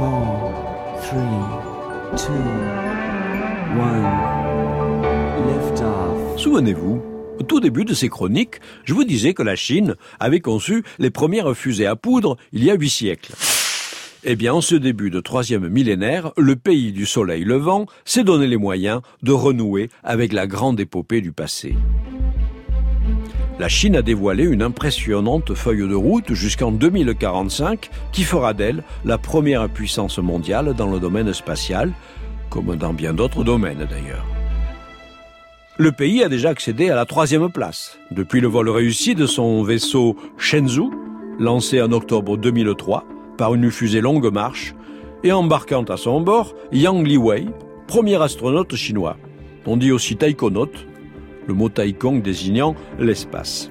off. Souvenez-vous, au tout début de ces chroniques, je vous disais que la Chine avait conçu les premières fusées à poudre il y a huit siècles. Eh bien, en ce début de troisième millénaire, le pays du soleil levant s'est donné les moyens de renouer avec la grande épopée du passé. La Chine a dévoilé une impressionnante feuille de route jusqu'en 2045 qui fera d'elle la première puissance mondiale dans le domaine spatial, comme dans bien d'autres domaines d'ailleurs. Le pays a déjà accédé à la troisième place, depuis le vol réussi de son vaisseau Shenzhou, lancé en octobre 2003, par une fusée longue marche et embarquant à son bord Yang Liwei, premier astronaute chinois. On dit aussi taïkonaute, le mot taïkong désignant l'espace.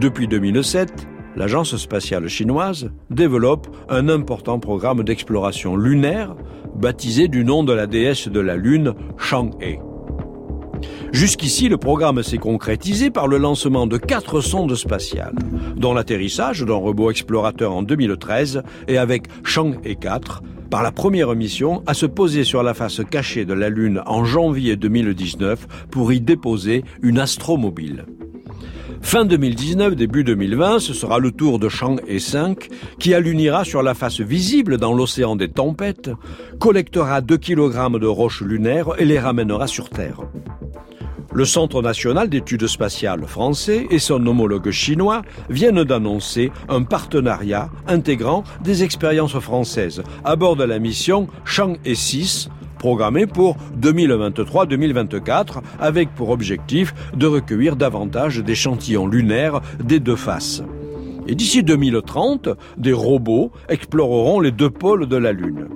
Depuis 2007, l'agence spatiale chinoise développe un important programme d'exploration lunaire baptisé du nom de la déesse de la Lune, Chang'e. Jusqu'ici, le programme s'est concrétisé par le lancement de quatre sondes spatiales, dont l'atterrissage d'un robot explorateur en 2013 et avec Chang'e 4 par la première mission à se poser sur la face cachée de la Lune en janvier 2019 pour y déposer une astromobile. Fin 2019, début 2020, ce sera le tour de Chang'e 5 qui allunira sur la face visible dans l'océan des tempêtes, collectera 2 kg de roches lunaires et les ramènera sur Terre. Le Centre national d'études spatiales français et son homologue chinois viennent d'annoncer un partenariat intégrant des expériences françaises à bord de la mission Chang'e 6 programmée pour 2023-2024 avec pour objectif de recueillir davantage d'échantillons lunaires des deux faces. Et d'ici 2030, des robots exploreront les deux pôles de la Lune.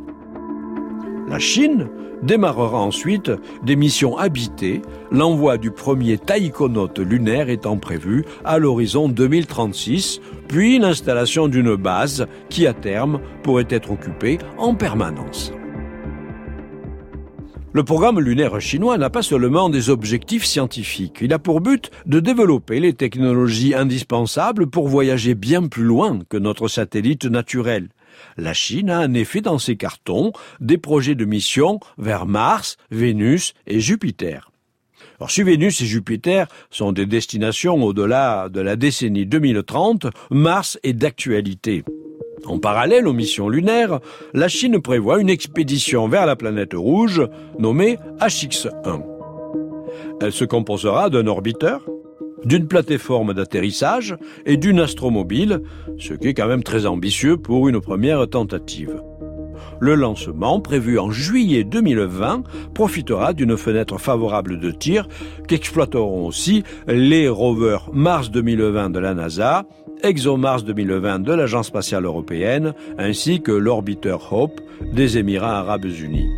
La Chine démarrera ensuite des missions habitées, l'envoi du premier taïkonaute lunaire étant prévu à l'horizon 2036, puis l'installation d'une base qui à terme pourrait être occupée en permanence. Le programme lunaire chinois n'a pas seulement des objectifs scientifiques, il a pour but de développer les technologies indispensables pour voyager bien plus loin que notre satellite naturel. La Chine a en effet dans ses cartons des projets de mission vers Mars, Vénus et Jupiter. Alors, si Vénus et Jupiter sont des destinations au-delà de la décennie 2030, Mars est d'actualité. En parallèle aux missions lunaires, la Chine prévoit une expédition vers la planète rouge nommée HX1. Elle se composera d'un orbiteur, d'une plateforme d'atterrissage et d'une astromobile, ce qui est quand même très ambitieux pour une première tentative. Le lancement, prévu en juillet 2020, profitera d'une fenêtre favorable de tir qu'exploiteront aussi les rovers Mars 2020 de la NASA, ExoMars 2020 de l'Agence spatiale européenne, ainsi que l'orbiteur Hope des Émirats arabes unis.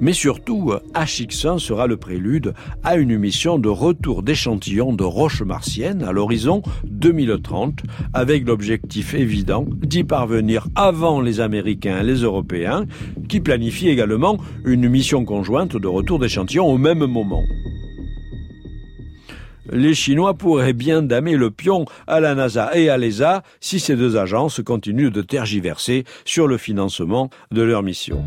Mais surtout, HX1 sera le prélude à une mission de retour d'échantillons de roches martiennes à l'horizon 2030, avec l'objectif évident d'y parvenir avant les Américains et les Européens, qui planifient également une mission conjointe de retour d'échantillons au même moment les Chinois pourraient bien damer le pion à la NASA et à l'ESA si ces deux agences continuent de tergiverser sur le financement de leur mission.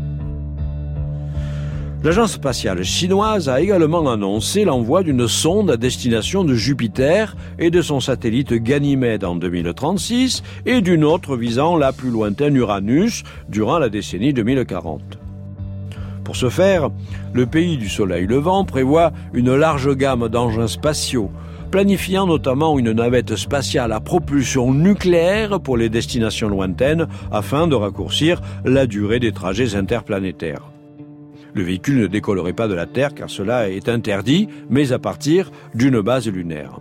L'agence spatiale chinoise a également annoncé l'envoi d'une sonde à destination de Jupiter et de son satellite Ganymède en 2036 et d'une autre visant la plus lointaine Uranus durant la décennie 2040. Pour ce faire, le pays du soleil levant prévoit une large gamme d'engins spatiaux, planifiant notamment une navette spatiale à propulsion nucléaire pour les destinations lointaines afin de raccourcir la durée des trajets interplanétaires. Le véhicule ne décollerait pas de la Terre car cela est interdit, mais à partir d'une base lunaire.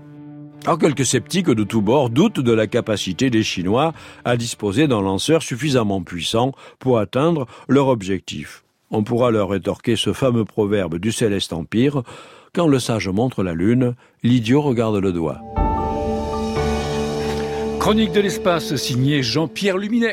Alors quelques sceptiques de tous bords doutent de la capacité des Chinois à disposer d'un lanceur suffisamment puissant pour atteindre leur objectif. On pourra leur rétorquer ce fameux proverbe du céleste empire quand le sage montre la lune, l'idiot regarde le doigt. Chronique de l'espace signé Jean-Pierre Luminet.